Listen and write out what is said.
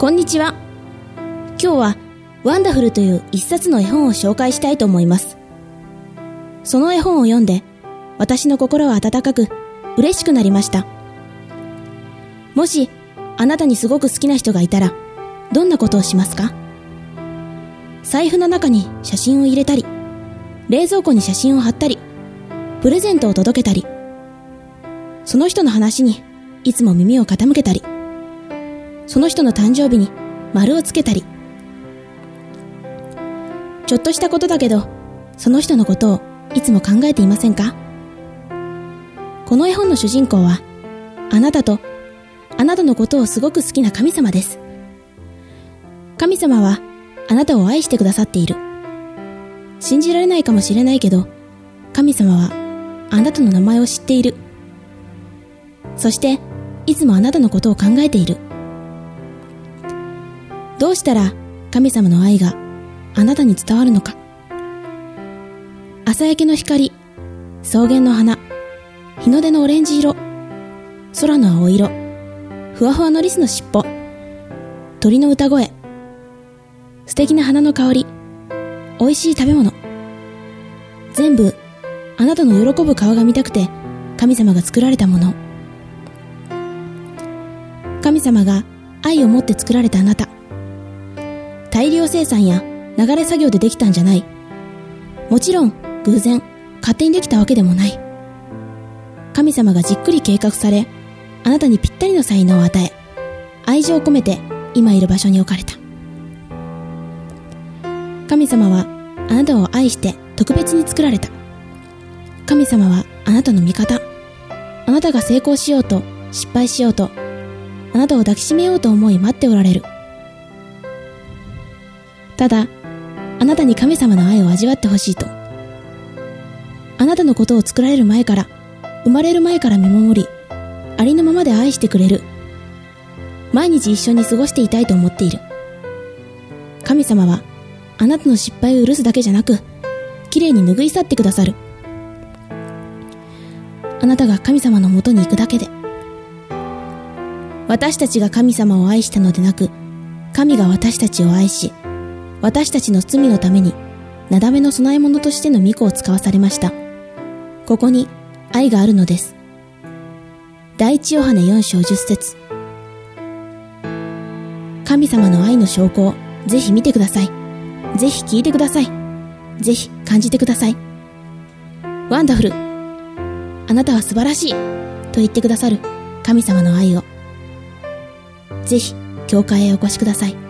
こんにちは。今日は、ワンダフルという一冊の絵本を紹介したいと思います。その絵本を読んで、私の心は温かく、嬉しくなりました。もし、あなたにすごく好きな人がいたら、どんなことをしますか？財布の中に写真を入れたり、冷蔵庫に写真を貼ったり、プレゼントを届けたり、その人の話にいつも耳を傾けたり、その人の誕生日に丸をつけたり。ちょっとしたことだけど、その人のことをいつも考えていませんか？この絵本の主人公は、あなたと、あなたのことをすごく好きな神様です。神様は、あなたを愛してくださっている。信じられないかもしれないけど、神様は、あなたの名前を知っている。そして、いつもあなたのことを考えている。どうしたら神様の愛があなたに伝わるのか朝焼けの光、草原の花、日の出のオレンジ色、空の青色、ふわふわのリスの尻尾、鳥の歌声、素敵な花の香り、美味しい食べ物。全部、あなたの喜ぶ顔が見たくて、神様が作られたもの。神様が愛を持って作られたあなた。大量生産や流れ作業でできたんじゃない。もちろん、偶然、勝手にできたわけでもない。神様がじっくり計画され、あなたにぴったりの才能を与え、愛情を込めて今いる場所に置かれた。神様はあなたを愛して特別に作られた。神様はあなたの味方。あなたが成功しようと失敗しようと、あなたを抱きしめようと思い待っておられる。ただ、あなたに神様の愛を味わってほしいと。あなたのことを作られる前から、生まれる前から見守り、ありのままで愛してくれる。毎日一緒に過ごしていたいと思っている。神様は、あなたの失敗を許すだけじゃなく、綺麗に拭い去ってくださる。あなたが神様のもとに行くだけで。私たちが神様を愛したのでなく、神が私たちを愛し、私たちの罪のために、なだめの供え物としての御子を使わされました。ここに愛があるのです。第一ヨハネ4章10節神様の愛の証拠をぜひ見てください。ぜひ聞いてください。ぜひ感じてください。ワンダフル。あなたは素晴らしい。と言ってくださる神様の愛を。ぜひ、教会へお越しください。